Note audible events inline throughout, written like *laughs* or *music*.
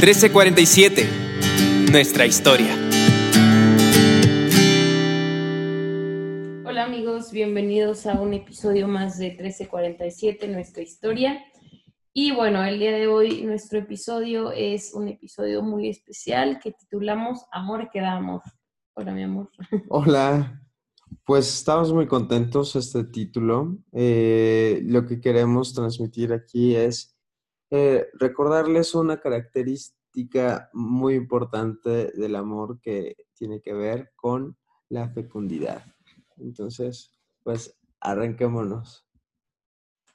1347, nuestra historia. Hola amigos, bienvenidos a un episodio más de 1347, nuestra historia. Y bueno, el día de hoy nuestro episodio es un episodio muy especial que titulamos Amor que da amor. Hola mi amor. *laughs* Hola, pues estamos muy contentos este título. Eh, lo que queremos transmitir aquí es eh, recordarles una característica muy importante del amor que tiene que ver con la fecundidad. Entonces, pues arranquémonos.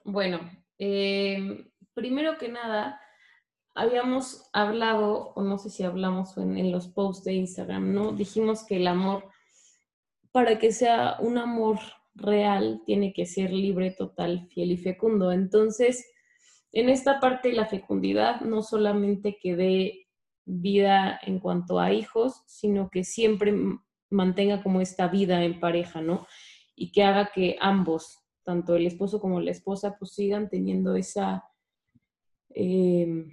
Bueno, eh, primero que nada, habíamos hablado, o no sé si hablamos en, en los posts de Instagram, ¿no? Dijimos que el amor, para que sea un amor real, tiene que ser libre, total, fiel y fecundo. Entonces, en esta parte la fecundidad, no solamente que dé vida en cuanto a hijos, sino que siempre mantenga como esta vida en pareja, ¿no? Y que haga que ambos, tanto el esposo como la esposa, pues sigan teniendo esa... Eh,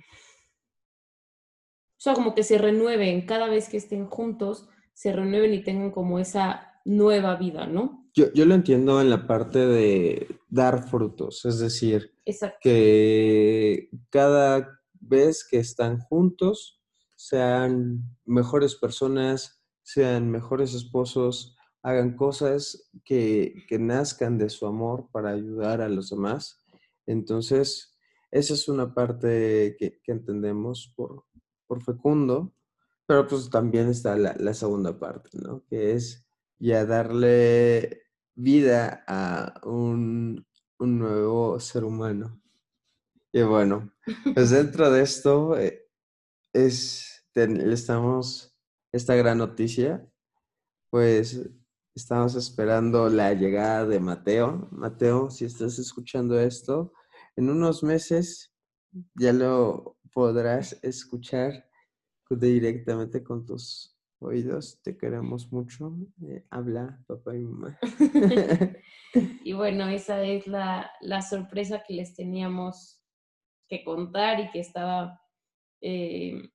o sea, como que se renueven cada vez que estén juntos, se renueven y tengan como esa nueva vida, ¿no? Yo, yo lo entiendo en la parte de dar frutos, es decir, Exacto. que cada vez que están juntos sean mejores personas, sean mejores esposos, hagan cosas que, que nazcan de su amor para ayudar a los demás. Entonces, esa es una parte que, que entendemos por, por fecundo, pero pues también está la, la segunda parte, ¿no? Que es ya darle vida a un, un nuevo ser humano. Y bueno, pues *laughs* dentro de esto eh, es, ten- estamos, esta gran noticia, pues estamos esperando la llegada de Mateo. Mateo, si estás escuchando esto, en unos meses ya lo podrás escuchar directamente con tus oídos. Te queremos mucho. Eh, habla, papá y mamá. *laughs* *laughs* y bueno, esa es la, la sorpresa que les teníamos que contar y que estaba, eh,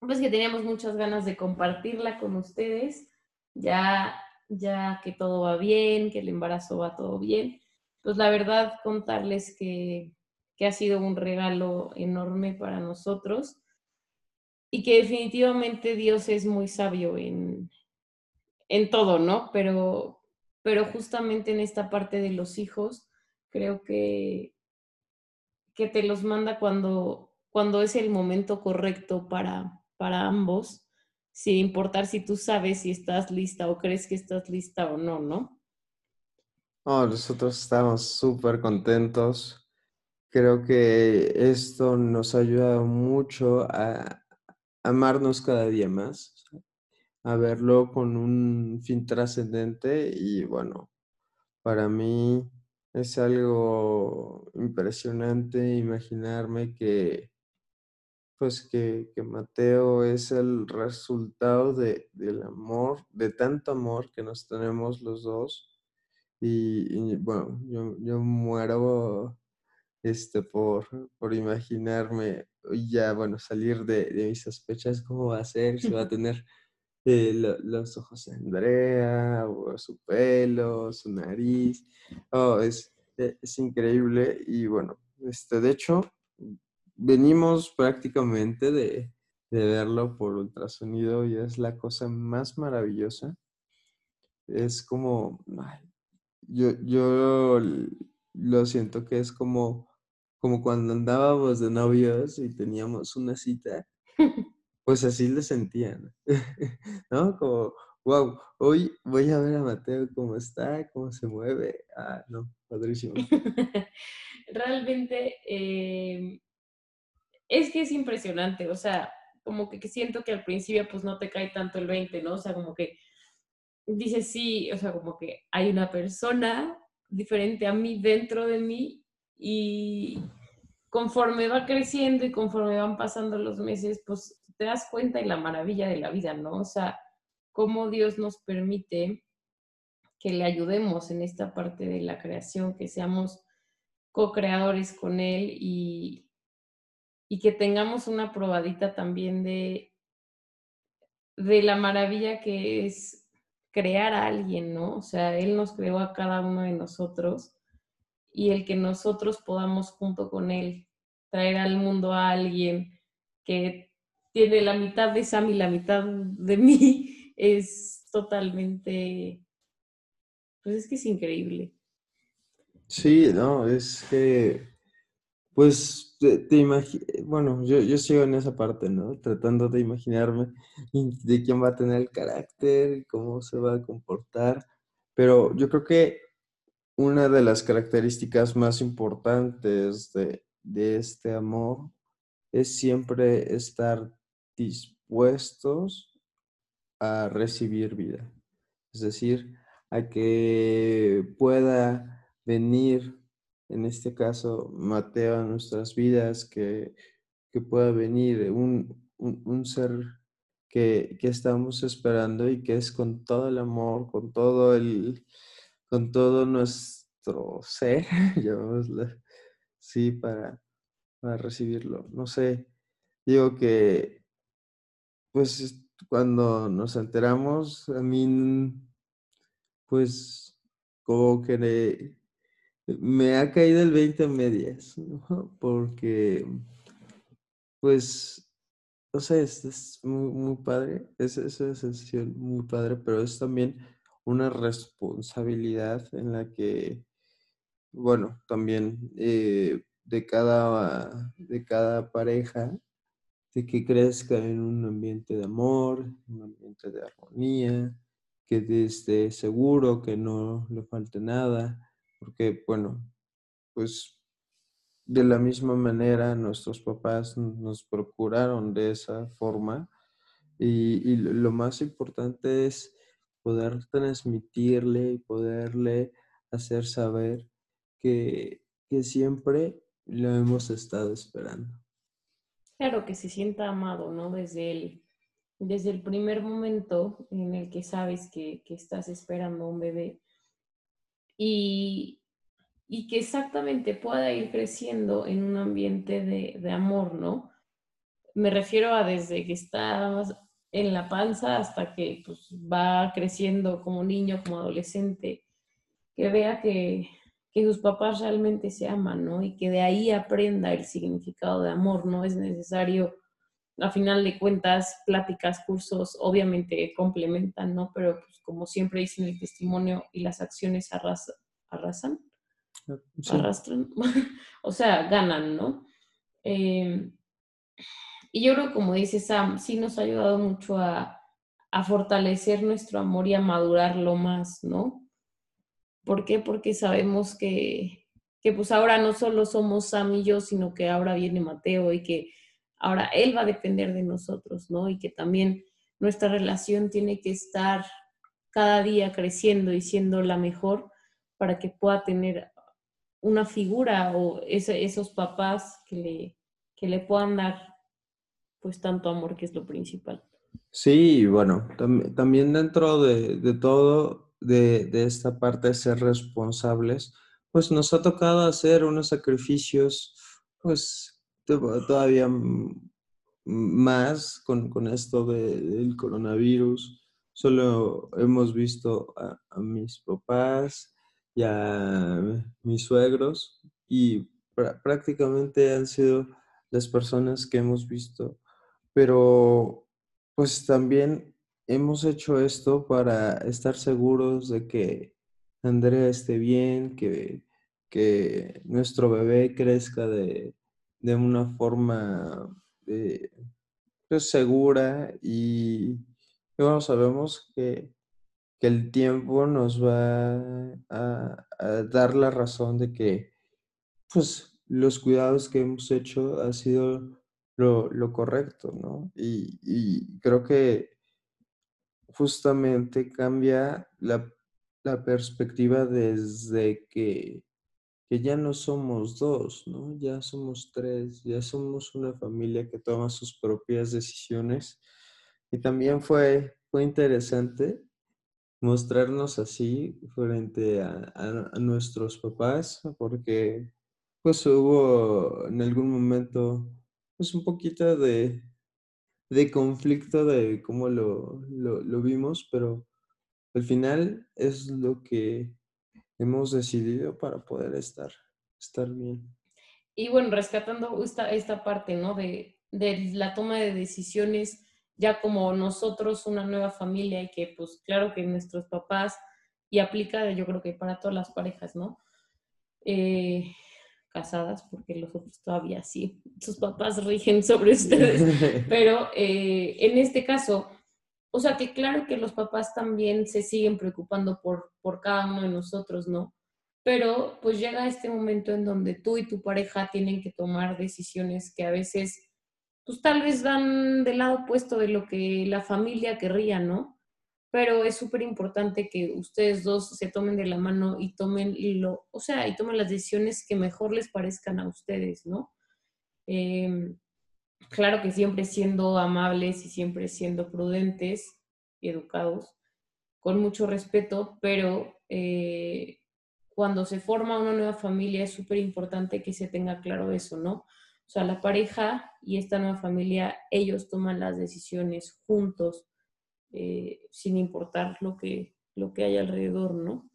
pues que teníamos muchas ganas de compartirla con ustedes, ya, ya que todo va bien, que el embarazo va todo bien. Pues la verdad, contarles que, que ha sido un regalo enorme para nosotros y que definitivamente Dios es muy sabio en, en todo, ¿no? Pero, pero justamente en esta parte de los hijos, creo que, que te los manda cuando, cuando es el momento correcto para, para ambos, sin importar si tú sabes si estás lista o crees que estás lista o no, ¿no? Oh, nosotros estamos súper contentos. Creo que esto nos ha ayudado mucho a amarnos cada día más, a verlo con un fin trascendente y bueno, para mí es algo impresionante imaginarme que pues que, que Mateo es el resultado de, del amor, de tanto amor que nos tenemos los dos. Y, y, bueno, yo, yo muero este, por, por imaginarme ya, bueno, salir de, de mis sospechas, cómo va a ser, si va a *laughs* tener eh, lo- los ojos de Andrea, o su pelo, su nariz. Oh, es, e- es increíble y bueno, este, de hecho, venimos prácticamente de, de verlo por ultrasonido y es la cosa más maravillosa. Es como, ay, yo, yo lo siento que es como, como cuando andábamos de novios y teníamos una cita, *laughs* pues así lo sentían, *laughs* ¿no? Como, wow, hoy voy a ver a Mateo cómo está, cómo se mueve. Ah, no, padrísimo. *laughs* Realmente eh, es que es impresionante, o sea, como que, que siento que al principio pues no te cae tanto el 20, ¿no? O sea, como que dices sí, o sea, como que hay una persona diferente a mí dentro de mí y conforme va creciendo y conforme van pasando los meses, pues te das cuenta de la maravilla de la vida, ¿no? O sea, cómo Dios nos permite que le ayudemos en esta parte de la creación, que seamos co-creadores con Él y, y que tengamos una probadita también de, de la maravilla que es crear a alguien, ¿no? O sea, Él nos creó a cada uno de nosotros y el que nosotros podamos junto con Él traer al mundo a alguien que tiene la mitad de Sam y la mitad de mí *laughs* es totalmente, pues es que es increíble. Sí, no, es que, pues, te, bueno, yo, yo sigo en esa parte, ¿no? Tratando de imaginarme *laughs* de quién va a tener el carácter, cómo se va a comportar, pero yo creo que una de las características más importantes de, de este amor es siempre estar dispuestos a recibir vida. Es decir, a que pueda venir, en este caso, Mateo a nuestras vidas, que, pueda venir un, ser que, estamos esperando y que es con todo el amor, con todo el, con todo nuestro ser, *laughs* llamémoslo sí, para, para recibirlo. No sé, digo que, pues cuando nos enteramos, a mí, pues, como que me ha caído el 20 en medias, *laughs* porque, pues, no sé, es, muy, muy padre, es esa sensación muy padre, pero es también una responsabilidad en la que, bueno, también eh, de, cada, de cada pareja de que crezca en un ambiente de amor, un ambiente de armonía, que esté seguro, que no le falte nada, porque, bueno, pues de la misma manera nuestros papás nos procuraron de esa forma y, lo más importante es poder transmitirle y poderle hacer saber que, que siempre lo hemos estado esperando. Claro, que se sienta amado, ¿no? Desde el, desde el primer momento en el que sabes que, estás esperando un bebé y, que exactamente pueda ir creciendo en un ambiente de, amor, ¿no? Me refiero a desde que estás en la panza hasta que pues, va creciendo como niño, como adolescente, que vea que, que sus papás realmente se aman, ¿no? Y que de ahí aprenda el significado de amor, no es necesario, a final de cuentas, pláticas, cursos, obviamente complementan, ¿no? Pero pues como siempre dicen el testimonio y las acciones arrasan, arrastran, *laughs* o sea, ganan, ¿no? Em, y yo creo, como dice Sam, sí nos ha ayudado mucho a, a fortalecer nuestro amor y a madurarlo más, ¿no? ¿Por qué? Porque sabemos que, que pues ahora no solo somos Sam y yo, sino que ahora viene Mateo y que ahora él va a depender de nosotros, ¿no? Y que también nuestra relación tiene que estar cada día creciendo y siendo la mejor para que pueda tener una figura o esos papás que le, que le puedan dar pues tanto amor que es lo principal. Sí, bueno, también dentro de, de todo de, esta parte de ser responsables, pues nos ha tocado hacer unos sacrificios, pues todavía más con, esto del coronavirus. Solo hemos visto a, mis papás y a mis suegros y prácticamente han sido las personas que hemos visto, pero pues también hemos hecho esto para estar seguros de que Andrea esté bien, que, que nuestro bebé crezca de, una forma eh, pues, segura y, bueno, sabemos que, el tiempo nos va a, dar la razón de que pues, los cuidados que hemos hecho ha sido lo, correcto, ¿no? Y, y creo que justamente cambia la, perspectiva desde que, que, ya no somos dos, ¿no? Ya somos tres, ya somos una familia que toma sus propias decisiones. Y también fue, fue interesante mostrarnos así frente a, a, nuestros papás, porque pues hubo en algún momento pues un poquito de, de conflicto de cómo lo, lo, vimos, pero al final es lo que hemos decidido para poder estar, estar bien. Y bueno, rescatando esta, esta parte, ¿no? De, de la toma de decisiones ya como nosotros, una nueva familia y que pues claro que nuestros papás, y aplica yo creo que para todas las parejas, ¿no? Eh, casadas, porque los otros todavía sí, sus papás rigen sobre ustedes, *laughs* pero eh, en este caso, o sea que claro que los papás también se siguen preocupando por, por cada uno de nosotros, ¿no? Pero pues llega este momento en donde tú y tu pareja tienen que tomar decisiones que a veces pues tal vez van del lado opuesto de lo que la familia querría, ¿no? Pero es súper importante que ustedes dos se tomen de la mano y tomen lo, o sea, y tomen las decisiones que mejor les parezcan a ustedes, ¿no? Em, claro que siempre siendo amables y siempre siendo prudentes y educados, con mucho respeto, pero eh, cuando se forma una nueva familia es súper importante que se tenga claro eso, ¿no? O sea, la pareja y esta nueva familia, ellos toman las decisiones juntos, eh, sin importar lo que, lo que hay alrededor, ¿no?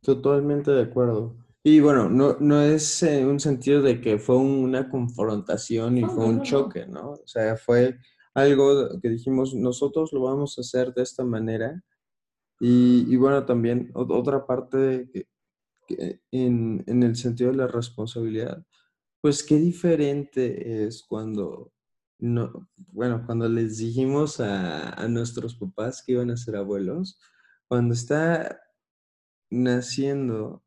Totalmente de acuerdo. Y bueno, no, no es en un sentido de que fue una confrontación y fue un choque, ¿no? O sea, fue algo que dijimos, nosotros lo vamos a hacer de esta manera. Y, bueno, también otra parte en, en, el sentido de la responsabilidad, pues qué diferente es cuando, no, bueno, cuando les dijimos a, nuestros papás que iban a ser abuelos, cuando está naciendo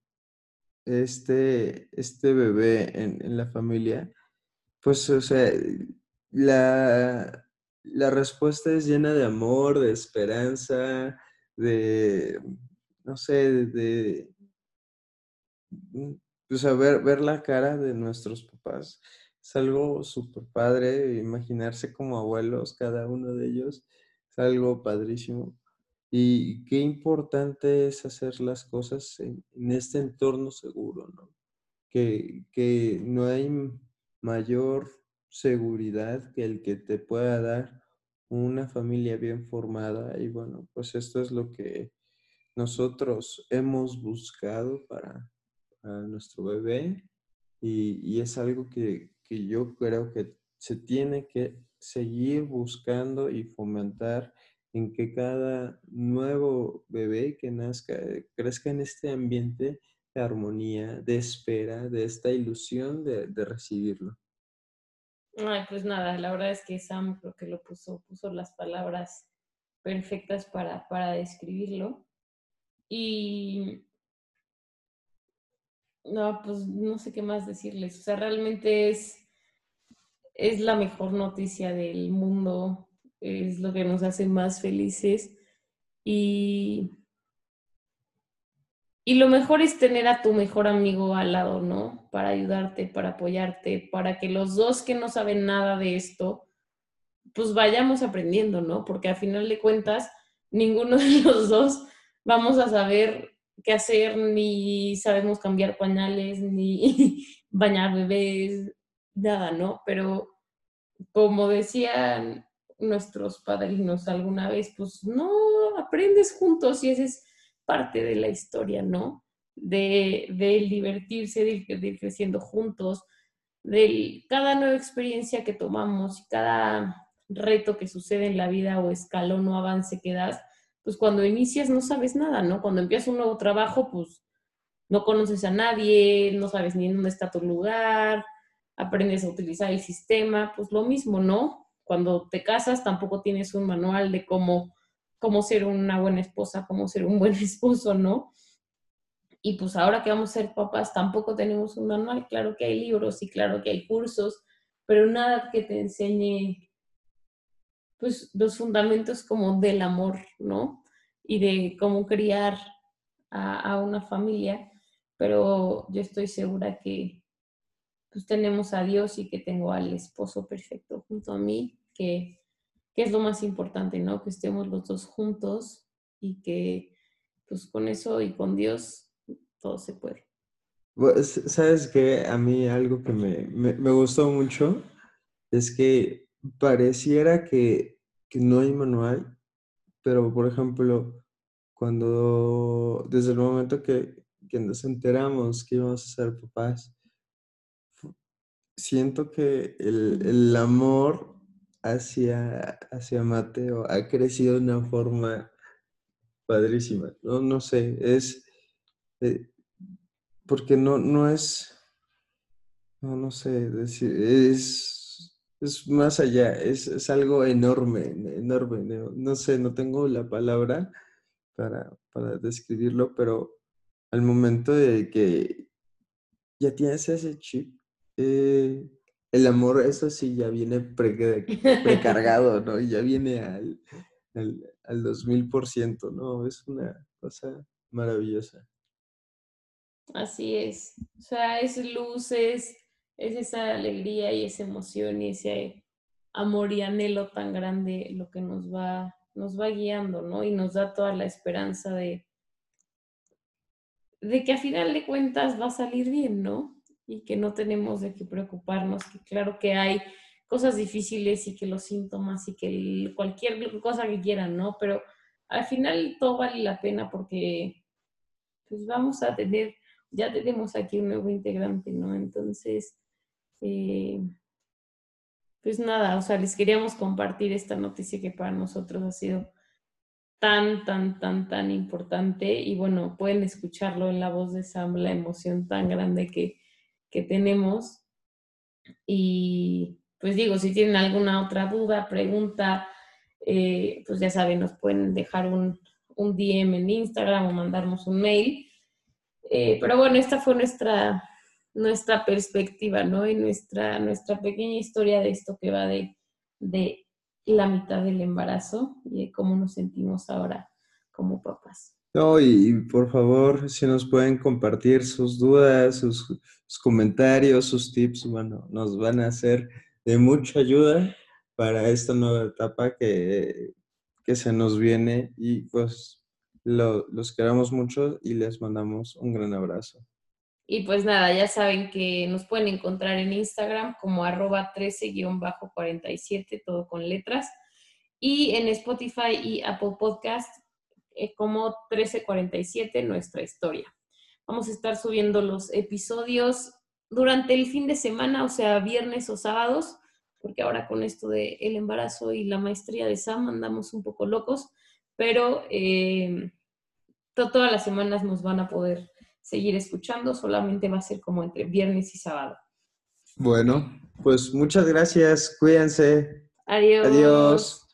este, este bebé en, la familia, pues, o sea, la, la respuesta es llena de amor, de esperanza, de, no sé, de, pues a ver, ver la cara de nuestros papás es algo súper padre, imaginarse como abuelos cada uno de ellos es algo padrísimo. Y qué importante es hacer las cosas en, este entorno seguro, ¿no? Que, que no hay mayor seguridad que el que te pueda dar una familia bien formada. Y bueno, pues esto es lo que nosotros hemos buscado para, a nuestro bebé y, es algo que, yo creo que se tiene que seguir buscando y fomentar en que cada nuevo bebé que nazca eh, crezca en este ambiente de armonía, de espera, de esta ilusión de, recibirlo. Ay, pues nada, la verdad es que Sam creo que lo puso, puso las palabras perfectas para, para describirlo. Y no, pues no sé qué más decirles. O sea, realmente es, es la mejor noticia del mundo, es lo que nos hace más felices. Y, y lo mejor es tener a tu mejor amigo al lado, ¿no? Para ayudarte, para apoyarte, para que los dos que no saben nada de esto, pues vayamos aprendiendo, ¿no? Porque al final de cuentas, ninguno de los dos vamos a saber qué hacer, ni sabemos cambiar pañales, ni *laughs* bañar bebés, nada, ¿no? Pero como decían nuestros padrinos alguna vez, pues no, aprendes juntos y esa es parte de la historia, ¿no? De, divertirse, de ir, creciendo juntos, de cada nueva experiencia que tomamos cada reto que sucede en la vida o escalón o avance que das, pues cuando inicias no sabes nada, ¿no? Cuando empiezas un nuevo trabajo, pues no conoces a nadie, no sabes ni en dónde está tu lugar, aprendes a utilizar el sistema, pues lo mismo, ¿no? Cuando te casas tampoco tienes un manual de cómo, cómo ser una buena esposa, cómo ser un buen *laughs* esposo, ¿no? Y pues ahora que vamos a ser papás tampoco tenemos un manual, claro que hay libros y claro que hay cursos, pero nada que te enseñe pues los fundamentos como del amor, ¿no? Y de cómo criar a, una familia, pero yo estoy segura que pues tenemos a Dios y que tengo al esposo perfecto junto a mí, que, que es lo más importante, ¿no? Que estemos los dos juntos y que pues con eso y con Dios todo se puede. Sabes que a mí algo que me, me, me gustó mucho es que pareciera que, que no hay manual, pero por ejemplo, cuando desde el momento que, que nos enteramos que íbamos a ser papás, siento que el, el amor hacia, hacia Mateo ha crecido de una forma padrísima. No, no sé, es eh, porque no, no es, no, no sé, decir, es, es más allá, es, es algo enorme, enorme. No, sé, no tengo la palabra para, para describirlo, pero al momento de que ya tienes ese chip, eh, el amor, eso sí, ya viene precargado, ¿no? Y ya viene al, al, al 2000%, ¿no? Es una cosa maravillosa. Así es. O sea, es luz, es, esa alegría y esa emoción y ese amor y anhelo tan grande lo que nos va, nos va guiando, ¿no? Y nos da toda la esperanza de, de que a final de cuentas va a salir bien, ¿no? y que no tenemos de qué preocuparnos, que claro que hay cosas difíciles y que los síntomas y que cualquier cosa que quieran, ¿no? Pero al final todo vale la pena porque pues vamos a tener, ya tenemos aquí un nuevo integrante, ¿no? Entonces, eh, pues nada, o sea, les queríamos compartir esta noticia que para nosotros ha sido tan, tan, tan, tan importante y bueno, pueden escucharlo en la voz de Sam, la emoción tan grande que, que tenemos. Y pues digo, si tienen alguna otra duda, pregunta, eh, pues ya saben, nos pueden dejar un, un, DM en Instagram o mandarnos un mail. Eh, pero bueno, esta fue nuestra, nuestra perspectiva, ¿no? Y nuestra, nuestra pequeña historia de esto que va de, de la mitad del embarazo y de cómo nos sentimos ahora como papás. No, y, por favor, si nos pueden compartir sus dudas, sus, comentarios, sus tips, bueno, nos van a hacer de mucha ayuda para esta nueva etapa que, que se nos viene y pues los queremos mucho y les mandamos un gran abrazo. Y pues nada, ya saben que nos pueden encontrar en Instagram como arroba 13-47, todo con letras, y en Spotify y Apple Podcast eh, como 1347, nuestra historia. Vamos a estar subiendo los episodios durante el fin de semana, o sea, viernes o sábados, porque ahora con esto del el embarazo y la maestría de Sam andamos un poco locos, pero eh, todas las semanas nos van a poder seguir escuchando, solamente va a ser como entre viernes y sábado. Bueno, pues muchas gracias, cuídense. Adiós. Adiós.